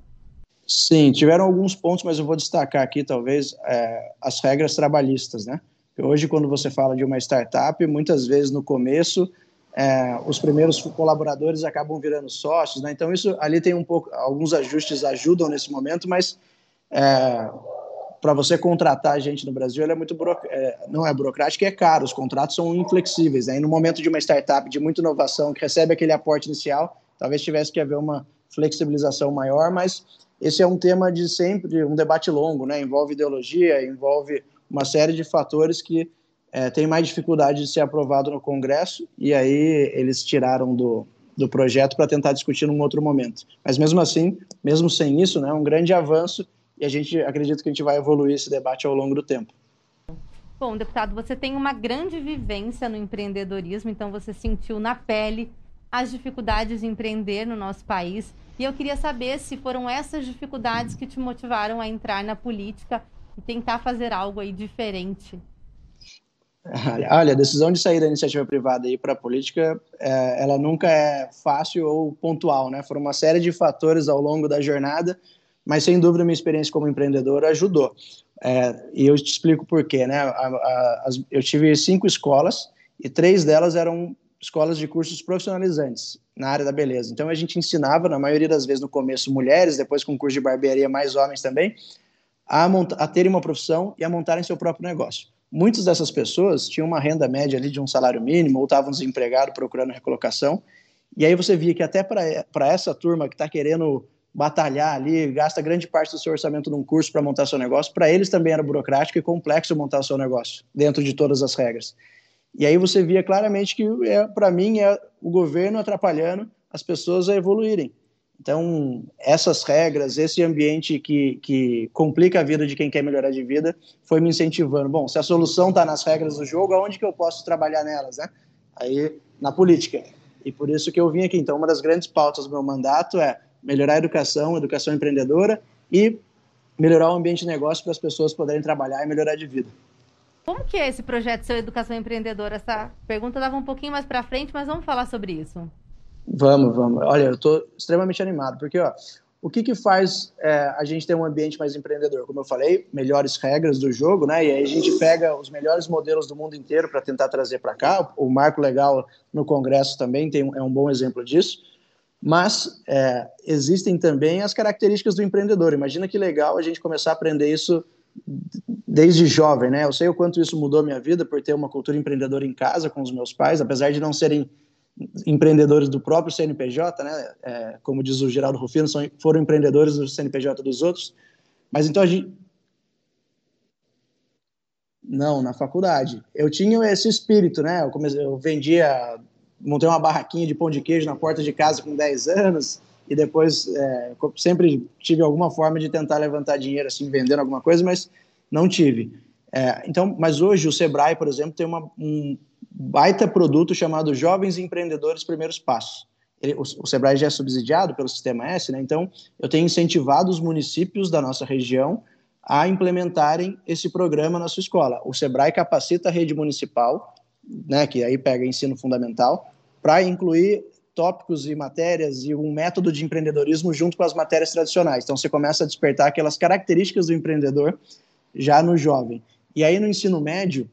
Sim, tiveram alguns pontos, mas eu vou destacar aqui, talvez, é, as regras trabalhistas, né? Hoje, quando você fala de uma startup, muitas vezes no começo, é, os primeiros colaboradores acabam virando sócios, né? Então, isso ali tem um pouco, alguns ajustes ajudam nesse momento, mas é, para você contratar gente no Brasil, ele é muito é, não é burocrático, é caro. Os contratos são inflexíveis. Né? E no momento de uma startup de muita inovação que recebe aquele aporte inicial, talvez tivesse que haver uma flexibilização maior, mas esse é um tema de sempre, um debate longo, né? Envolve ideologia, envolve uma série de fatores que é, tem mais dificuldade de ser aprovado no Congresso e aí eles tiraram do, do projeto para tentar discutir num outro momento. Mas mesmo assim, mesmo sem isso, né, é um grande avanço e a gente acredita que a gente vai evoluir esse debate ao longo do tempo. Bom, deputado, você tem uma grande vivência no empreendedorismo, então você sentiu na pele as dificuldades de empreender no nosso país. E eu queria saber se foram essas dificuldades que te motivaram a entrar na política e tentar fazer algo aí diferente. Olha, a decisão de sair da iniciativa privada e ir para a política, é, ela nunca é fácil ou pontual, né? Foram uma série de fatores ao longo da jornada mas sem dúvida minha experiência como empreendedor ajudou. É, e eu te explico por quê, né? A, a, as, eu tive cinco escolas e três delas eram escolas de cursos profissionalizantes na área da beleza. Então a gente ensinava, na maioria das vezes no começo, mulheres, depois com curso de barbearia, mais homens também, a, a terem uma profissão e a montarem seu próprio negócio. Muitas dessas pessoas tinham uma renda média ali de um salário mínimo ou estavam desempregados procurando recolocação. E aí você via que até para essa turma que está querendo batalhar ali, gasta grande parte do seu orçamento num curso para montar seu negócio, para eles também era burocrático e complexo montar seu negócio, dentro de todas as regras. E aí você via claramente que, é, para mim, é o governo atrapalhando as pessoas a evoluírem. Então, essas regras, esse ambiente que, que complica a vida de quem quer melhorar de vida, foi me incentivando. Bom, se a solução está nas regras do jogo, aonde que eu posso trabalhar nelas, né? Aí, na política. E por isso que eu vim aqui. Então, uma das grandes pautas do meu mandato é melhorar a educação, educação empreendedora e melhorar o ambiente de negócio para as pessoas poderem trabalhar e melhorar de vida. Como que é esse projeto Seu Educação Empreendedora? Essa pergunta dava um pouquinho mais para frente, mas vamos falar sobre isso. Vamos, vamos. Olha, eu estou extremamente animado, porque ó, o que, que faz é, a gente ter um ambiente mais empreendedor? Como eu falei, melhores regras do jogo, né? E aí a gente pega os melhores modelos do mundo inteiro para tentar trazer para cá. O marco legal no Congresso também tem, é um bom exemplo disso mas é, existem também as características do empreendedor. Imagina que legal a gente começar a aprender isso desde jovem, né? Eu sei o quanto isso mudou minha vida por ter uma cultura empreendedora em casa com os meus pais, apesar de não serem empreendedores do próprio CNPJ, né? É, como diz o Geraldo Rufino, são, foram empreendedores do CNPJ dos outros. Mas então a gente. Não, na faculdade. Eu tinha esse espírito, né? Eu, comecei, eu vendia montei uma barraquinha de pão de queijo na porta de casa com 10 anos e depois é, sempre tive alguma forma de tentar levantar dinheiro assim vendendo alguma coisa, mas não tive. É, então, mas hoje o Sebrae, por exemplo, tem uma, um baita produto chamado Jovens Empreendedores Primeiros Passos. Ele, o, o, Sebrae já é subsidiado pelo Sistema S, né? Então, eu tenho incentivado os municípios da nossa região a implementarem esse programa na sua escola. O Sebrae capacita a rede municipal né, que aí pega ensino fundamental, para incluir tópicos e matérias e um método de empreendedorismo junto com as matérias tradicionais. Então você começa a despertar aquelas características do empreendedor já no jovem. E aí no ensino médio,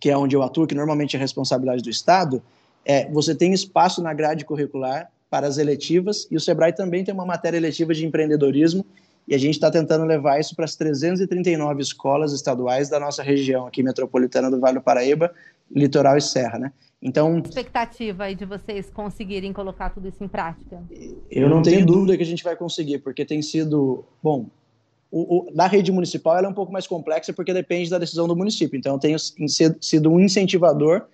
que é onde eu atuo, que normalmente é responsabilidade do Estado, é, você tem espaço na grade curricular para as eletivas e o Sebrae também tem uma matéria eletiva de empreendedorismo e a gente está tentando levar isso para as 339 escolas estaduais da nossa região aqui metropolitana do Vale do Paraíba, litoral e serra, né? Então, expectativa aí de vocês conseguirem colocar tudo isso em prática? Eu não tenho dúvida que a gente vai conseguir, porque tem sido, bom, o, o, na rede municipal ela é um pouco mais complexa porque depende da decisão do município. Então, eu tenho sido um incentivador.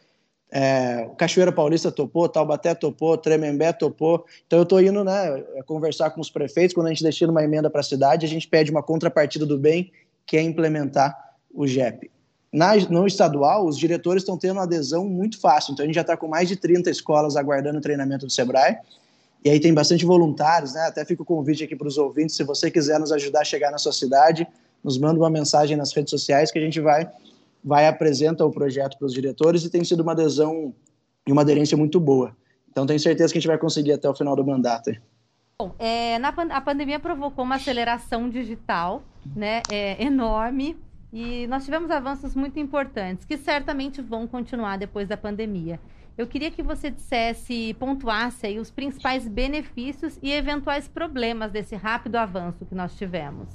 É, Cachoeira Paulista topou, Taubaté topou, Tremembé topou. Então, eu estou indo né, conversar com os prefeitos. Quando a gente destina uma emenda para a cidade, a gente pede uma contrapartida do bem, que é implementar o JEP. Na, no estadual, os diretores estão tendo adesão muito fácil. Então, a gente já está com mais de 30 escolas aguardando o treinamento do Sebrae. E aí tem bastante voluntários, né? Até fica o convite aqui para os ouvintes, se você quiser nos ajudar a chegar na sua cidade, nos manda uma mensagem nas redes sociais que a gente vai vai apresenta o projeto para os diretores e tem sido uma adesão e uma aderência muito boa. Então tenho certeza que a gente vai conseguir até o final do mandato. Bom, é, na, a pandemia provocou uma aceleração digital né, é, enorme e nós tivemos avanços muito importantes que certamente vão continuar depois da pandemia. Eu queria que você dissesse, pontuasse aí os principais benefícios e eventuais problemas desse rápido avanço que nós tivemos.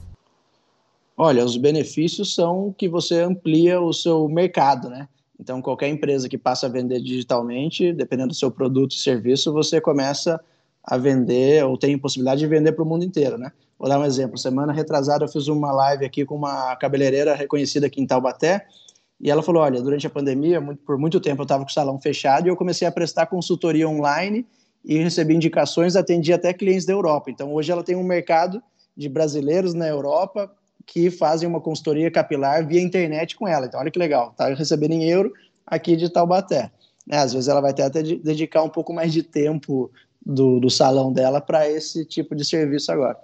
Olha, os benefícios são que você amplia o seu mercado, né? Então, qualquer empresa que passa a vender digitalmente, dependendo do seu produto e serviço, você começa a vender ou tem possibilidade de vender para o mundo inteiro, né? Vou dar um exemplo. Semana retrasada eu fiz uma live aqui com uma cabeleireira reconhecida aqui em Taubaté e ela falou, olha, durante a pandemia, por muito tempo eu estava com o salão fechado e eu comecei a prestar consultoria online e recebi indicações, atendi até clientes da Europa. Então, hoje ela tem um mercado de brasileiros na Europa que fazem uma consultoria capilar via internet com ela. Então, olha que legal, tá recebendo em euro aqui de Taubaté. Né? Às vezes ela vai até dedicar um pouco mais de tempo do, do salão dela para esse tipo de serviço agora.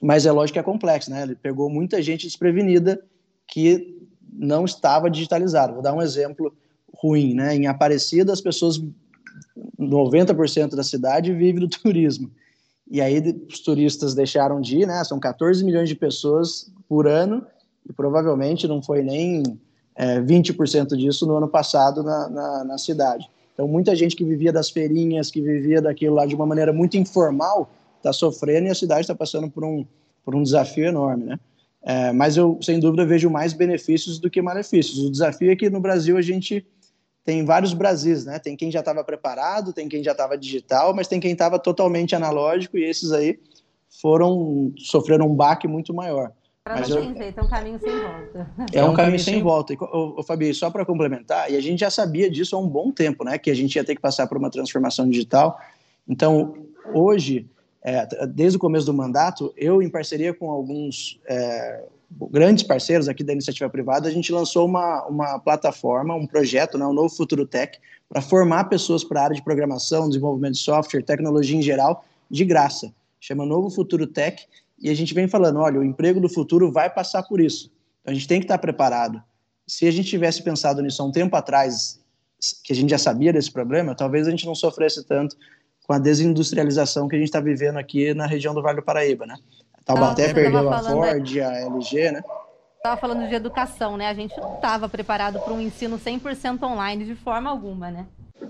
Mas é lógico que é complexo, né? Ele pegou muita gente desprevenida que não estava digitalizada. Vou dar um exemplo ruim, né? Em Aparecida, as pessoas, 90% da cidade vive do turismo. E aí os turistas deixaram de ir, né? São 14 milhões de pessoas por ano e provavelmente não foi nem é, 20% disso no ano passado na, na, na cidade. Então, muita gente que vivia das feirinhas, que vivia daquilo lá de uma maneira muito informal, está sofrendo e a cidade está passando por um, por um desafio enorme, né? É, mas eu, sem dúvida, vejo mais benefícios do que malefícios. O desafio é que no Brasil a gente tem vários Brasis, né? Tem quem já estava preparado, tem quem já estava digital, mas tem quem estava totalmente analógico e esses aí foram sofreram um baque muito maior. Mas eu... jeito, é um caminho sem volta. É um caminho sem volta. O, Fabi, só para complementar, e a gente já sabia disso há um bom tempo, né? Que a gente ia ter que passar por uma transformação digital. Então, hoje, é, desde o começo do mandato, eu, em parceria com alguns é, grandes parceiros aqui da iniciativa privada, a gente lançou uma, uma plataforma, um projeto, né, o Novo Futuro Tech, para formar pessoas para a área de programação, desenvolvimento de software, tecnologia em geral, de graça. Chama Novo Futuro Tech e a gente vem falando, olha, o emprego do futuro vai passar por isso. Então a gente tem que estar preparado. Se a gente tivesse pensado nisso há um tempo atrás, que a gente já sabia desse problema, talvez a gente não sofresse tanto com a desindustrialização que a gente está vivendo aqui na região do Vale do Paraíba, né? Taubaté ah, perdeu a Ford, a LG, né? Estava falando de educação, né? A gente não estava preparado para um ensino 100% online de forma alguma, né?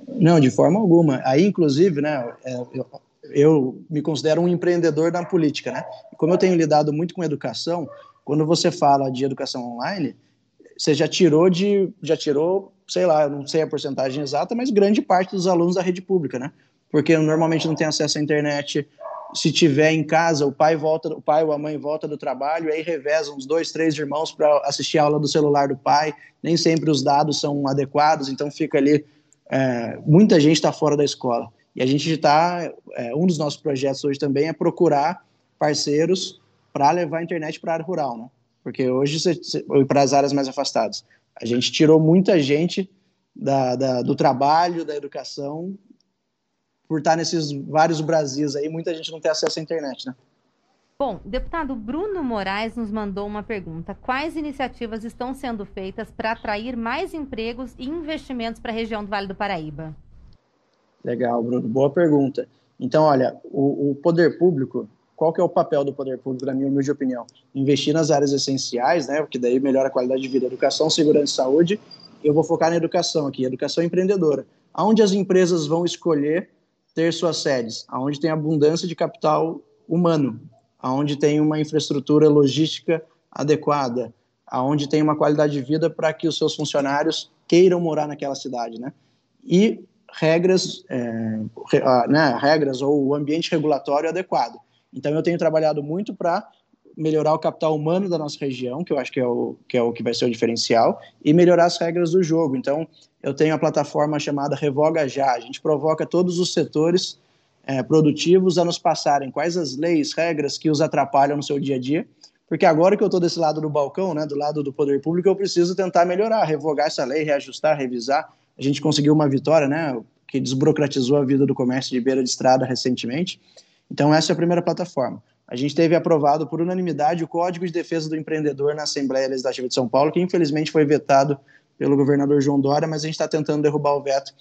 Não, de forma alguma. Aí, inclusive, né, é, eu, eu me considero um empreendedor da política, né? Como eu tenho lidado muito com educação, quando você fala de educação online, você já tirou de, já tirou, sei lá, não sei a porcentagem exata, mas grande parte dos alunos da rede pública, né? Porque normalmente não tem acesso à internet. Se tiver em casa, o pai volta, o pai ou a mãe volta do trabalho, aí revezam uns dois, três irmãos para assistir a aula do celular do pai. Nem sempre os dados são adequados, então fica ali. É, muita gente está fora da escola. E a gente está, é, um dos nossos projetos hoje também é procurar parceiros para levar a internet para a área rural, né? Porque hoje, para as áreas mais afastadas, a gente tirou muita gente da, da, do trabalho, da educação, por estar nesses vários Brasis aí, muita gente não tem acesso à internet, né? Bom, deputado Bruno Moraes nos mandou uma pergunta. Quais iniciativas estão sendo feitas para atrair mais empregos e investimentos para a região do Vale do Paraíba? Legal, Bruno. Boa pergunta. Então, olha, o, o, poder público, qual que é o papel do poder público, na minha humilde opinião? Investir nas áreas essenciais, né, porque daí melhora a qualidade de vida, educação, segurança e saúde. Eu vou focar na educação aqui, educação empreendedora. Aonde as empresas vão escolher ter suas sedes? Aonde tem abundância de capital humano, aonde tem uma infraestrutura logística adequada, aonde tem uma qualidade de vida para que os seus funcionários queiram morar naquela cidade, né? E regras, é, né, regras ou o ambiente regulatório adequado. Então, eu tenho trabalhado muito para melhorar o capital humano da nossa região, que eu acho que é, o, que é o que vai ser o diferencial, e melhorar as regras do jogo. Então, eu tenho a plataforma chamada Revoga Já. A gente provoca todos os setores é, produtivos a nos passarem quais as leis, regras que os atrapalham no seu dia a dia, porque agora que eu estou desse lado do balcão, né, do lado do poder público, eu preciso tentar melhorar, revogar essa lei, reajustar, revisar. A gente conseguiu uma vitória, né, que desburocratizou a vida do comércio de beira de estrada recentemente. Então, essa é a primeira plataforma. A gente teve aprovado por unanimidade o Código de Defesa do Empreendedor na Assembleia Legislativa de São Paulo, que infelizmente foi vetado pelo governador João Dória, mas a gente está tentando derrubar o veto.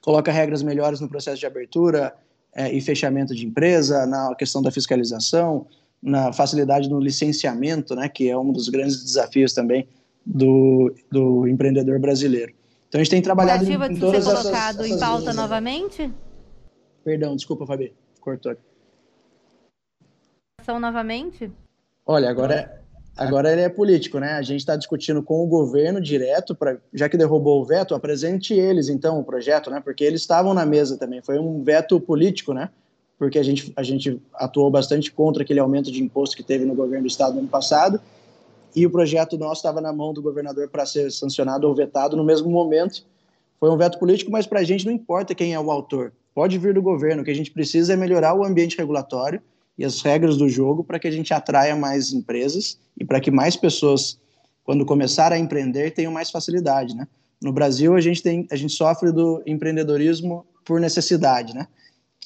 Coloca regras melhores no processo de abertura é, e fechamento de empresa, na questão da fiscalização, na facilidade no licenciamento, né, que é um dos grandes desafios também do, do empreendedor brasileiro. Então a gente tem trabalhado em, em todas ser colocado essas, em pauta novamente? Perdão, desculpa, Fabi, cortou. Novamente? Olha, agora agora ele é político, né? A gente está discutindo com o governo direto para, já que derrubou o veto, apresente eles então o projeto, né? Porque eles estavam na mesa também. Foi um veto político, né? porque a gente, a gente atuou bastante contra aquele aumento de imposto que teve no governo do estado no ano passado, e o projeto nosso estava na mão do governador para ser sancionado ou vetado no mesmo momento. Foi um veto político, mas para a gente não importa quem é o autor. Pode vir do governo. O que a gente precisa é melhorar o ambiente regulatório e as regras do jogo para que a gente atraia mais empresas e para que mais pessoas, quando começar a empreender, tenham mais facilidade, né? No Brasil, a gente, tem, a gente sofre do empreendedorismo por necessidade, né?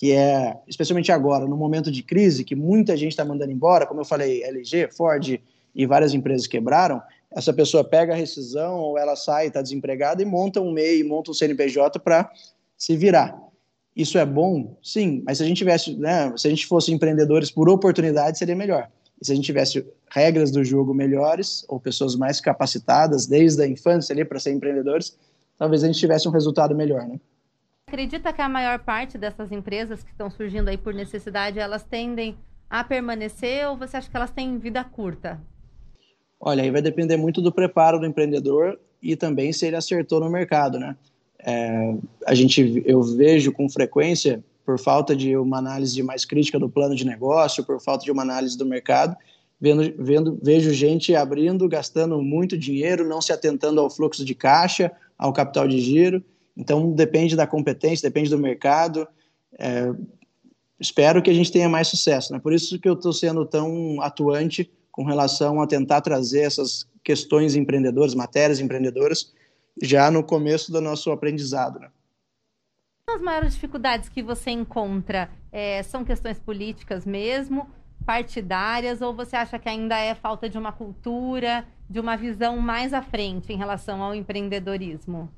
que é, especialmente agora, no momento de crise, que muita gente está mandando embora, como eu falei, LG, Ford e várias empresas quebraram, essa pessoa pega a rescisão ou ela sai, está desempregada e monta um MEI, monta um CNPJ para se virar. Isso é bom? Sim, mas se a gente tivesse, né, se a gente fosse empreendedores por oportunidade, seria melhor. E se a gente tivesse regras do jogo melhores, ou pessoas mais capacitadas desde a infância ali para ser empreendedores, talvez a gente tivesse um resultado melhor, né? Acredita que a maior parte dessas empresas que estão surgindo aí por necessidade, elas tendem a permanecer ou você acha que elas têm vida curta? Olha, aí vai depender muito do preparo do empreendedor e também se ele acertou no mercado, né? É, a gente, eu vejo com frequência, por falta de uma análise mais crítica do plano de negócio, por falta de uma análise do mercado, vendo, vendo, vejo gente abrindo, gastando muito dinheiro, não se atentando ao fluxo de caixa, ao capital de giro, então, depende da competência, depende do mercado. É, espero que a gente tenha mais sucesso. Né? Por isso que eu estou sendo tão atuante com relação a tentar trazer essas questões empreendedoras, matérias empreendedoras, já no começo do nosso aprendizado. Né? As maiores dificuldades que você encontra é, são questões políticas mesmo, partidárias, ou você acha que ainda é falta de uma cultura, de uma visão mais à frente em relação ao empreendedorismo?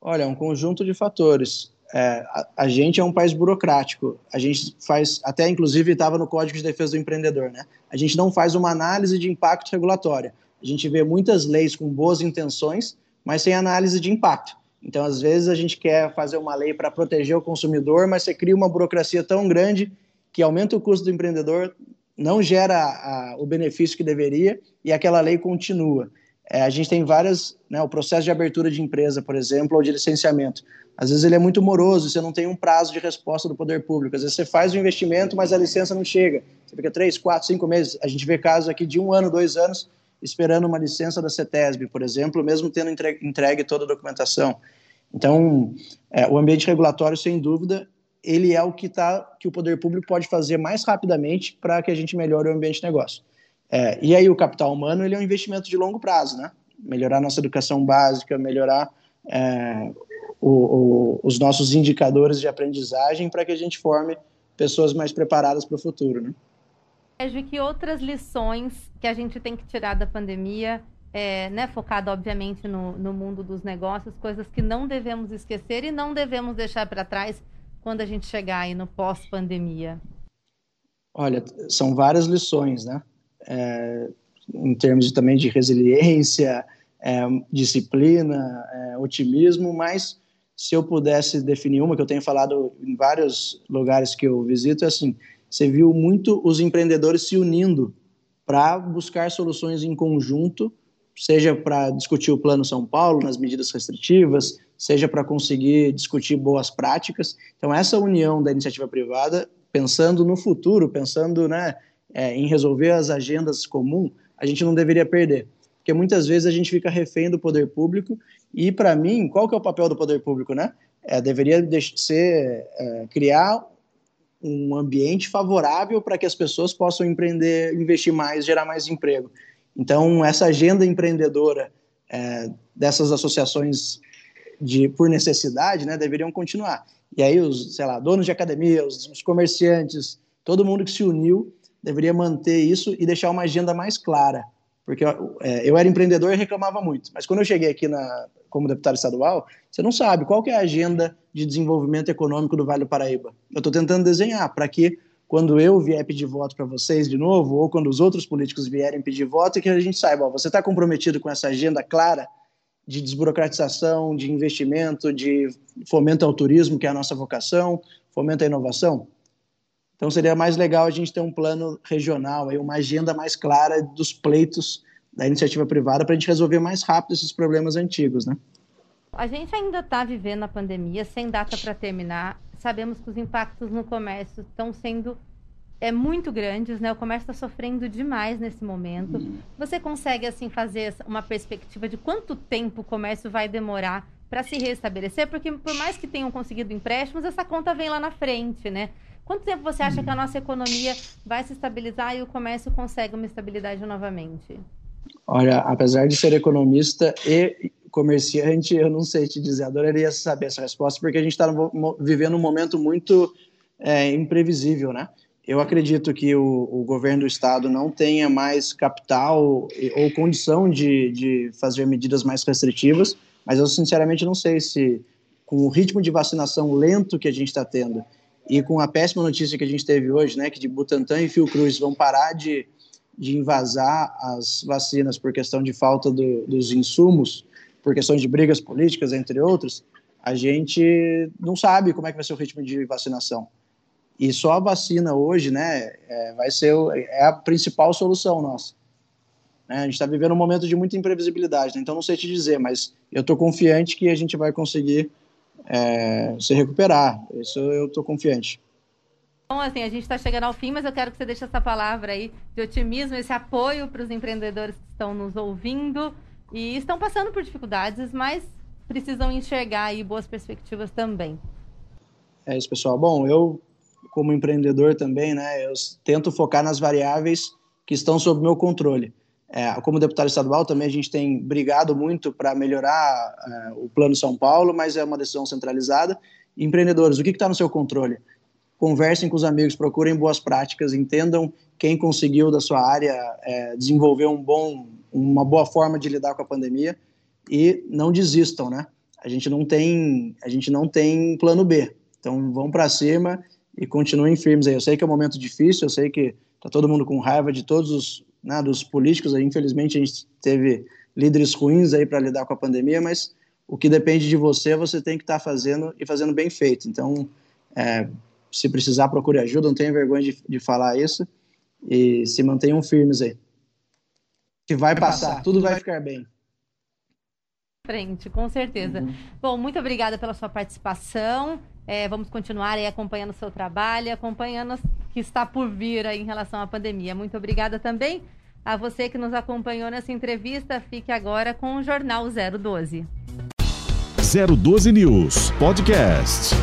Olha, é um conjunto de fatores. É, a, a, gente é um país burocrático. A gente faz, até inclusive estava no Código de Defesa do Empreendedor, né? A gente não faz uma análise de impacto regulatório. A gente vê muitas leis com boas intenções, mas sem análise de impacto. Então, às vezes, a gente quer fazer uma lei para proteger o consumidor, mas você cria uma burocracia tão grande que aumenta o custo do empreendedor, não gera a, o benefício que deveria e aquela lei continua. É, a gente tem várias, né, o processo de abertura de empresa, por exemplo, ou de licenciamento. Às vezes ele é muito moroso, você não tem um prazo de resposta do poder público. Às vezes você faz o investimento, mas a licença não chega. Você fica três, quatro, cinco meses. A gente vê casos aqui de um ano, dois anos, esperando uma licença da CETESB, por exemplo, mesmo tendo entregue, entregue toda a documentação. Então, é, o ambiente regulatório, sem dúvida, ele é o que, tá, que o poder público pode fazer mais rapidamente para que a gente melhore o ambiente de negócio. É, e aí o capital humano ele é um investimento de longo prazo, né? Melhorar nossa educação básica, melhorar é, o, o, os nossos indicadores de aprendizagem para que a gente forme pessoas mais preparadas para o futuro, né? Sérgio, que outras lições que a gente tem que tirar da pandemia, é, né, focado obviamente no, no mundo dos negócios, coisas que não devemos esquecer e não devemos deixar para trás quando a gente chegar aí no pós-pandemia? Olha, são várias lições, né? é, em termos de, também de resiliência, é, disciplina, é, otimismo, mas se eu pudesse definir uma que eu tenho falado em vários lugares que eu visito, é assim, você viu muito os empreendedores se unindo para buscar soluções em conjunto, seja para discutir o Plano São Paulo nas medidas restritivas, seja para conseguir discutir boas práticas. Então, essa união da iniciativa privada, pensando no futuro, pensando né, é, em resolver as agendas comuns, a gente não deveria perder. Porque muitas vezes a gente fica refém do poder público e, para mim, qual que é o papel do poder público, né? É, deveria ser é, criar um ambiente favorável para que as pessoas possam empreender, investir mais, gerar mais emprego. Então, essa agenda empreendedora é, dessas associações de por necessidade, né, deveriam continuar. E aí os, sei lá, donos de academia, os, os comerciantes, todo mundo que se uniu deveria manter isso e deixar uma agenda mais clara. Porque é, eu era empreendedor e reclamava muito, mas quando eu cheguei aqui na, como deputado estadual, você não sabe qual é a agenda de desenvolvimento econômico do Vale do Paraíba. Eu estou tentando desenhar para que quando eu vier pedir voto para vocês de novo, ou quando os outros políticos vierem pedir voto, que a gente saiba, ó, você está comprometido com essa agenda clara de desburocratização, de investimento, de fomento ao turismo, que é a nossa vocação, fomento à inovação. Então seria mais legal a gente ter um plano regional, aí uma agenda mais clara dos pleitos da iniciativa privada para a gente resolver mais rápido esses problemas antigos, né? A gente ainda está vivendo a pandemia sem data para terminar. Sabemos que os impactos no comércio estão sendo é muito grandes, né? O comércio está sofrendo demais nesse momento. Uhum. Você consegue assim fazer uma perspectiva de quanto tempo o comércio vai demorar para se restabelecer? Porque por mais que tenham conseguido empréstimos, essa conta vem lá na frente, né? Quanto tempo você acha que a nossa economia vai se estabilizar e o comércio consegue uma estabilidade novamente? Olha, apesar de ser economista e comerciante, eu não sei te dizer, adoraria saber essa resposta, porque a gente está vivendo um momento muito é, imprevisível, né? eu acredito que o, o, governo do estado não tenha mais capital ou condição de, de fazer medidas mais restritivas, mas eu sinceramente não sei se, com o ritmo de vacinação lento que a gente está tendo e com a péssima notícia que a gente teve hoje, né, que de Butantan e Fiocruz vão parar de, de invasar as vacinas por questão de falta do, dos insumos, por questões de brigas políticas, entre outros, a gente não sabe como é que vai ser o ritmo de vacinação. E só a vacina hoje, né, é, vai ser é a principal solução nossa. Né? A gente está vivendo um momento de muita imprevisibilidade, né? então não sei te dizer, mas eu estou confiante que a gente vai conseguir é, se recuperar. Isso eu estou confiante. Então, assim, a gente está chegando ao fim, mas eu quero que você deixe essa palavra aí de otimismo, esse apoio para os empreendedores que estão nos ouvindo e estão passando por dificuldades, mas precisam enxergar aí boas perspectivas também. É isso, pessoal. Bom, eu como empreendedor também, né, eu tento focar nas variáveis que estão sob meu controle. É, como deputado estadual também a gente tem brigado muito para melhorar é, o Plano São Paulo, mas é uma decisão centralizada. Empreendedores, o que está no seu controle? Conversem com os amigos, procurem boas práticas, entendam quem conseguiu da sua área é, desenvolver um bom, uma boa forma de lidar com a pandemia e não desistam, né? A gente não tem, a gente não tem plano B. Então vão para cima e continuem firmes aí. Eu sei que é um momento difícil, eu sei que está todo mundo com raiva de todos os né, dos políticos. Aí, infelizmente, a gente teve líderes ruins aí para lidar com a pandemia, mas o que depende de você, você tem que estar tá fazendo e fazendo bem feito. Então, é, se precisar, procure ajuda, não tenha vergonha de, de falar isso e se mantenham firmes aí. Que vai passar, tudo vai ficar bem frente, com certeza. Uhum. Bom, muito obrigada pela sua participação. É, vamos continuar aí acompanhando o seu trabalho, acompanhando o que está por vir aí em relação à pandemia. Muito obrigada também a você que nos acompanhou nessa entrevista. Fique agora com o Jornal 012. 012 News Podcast.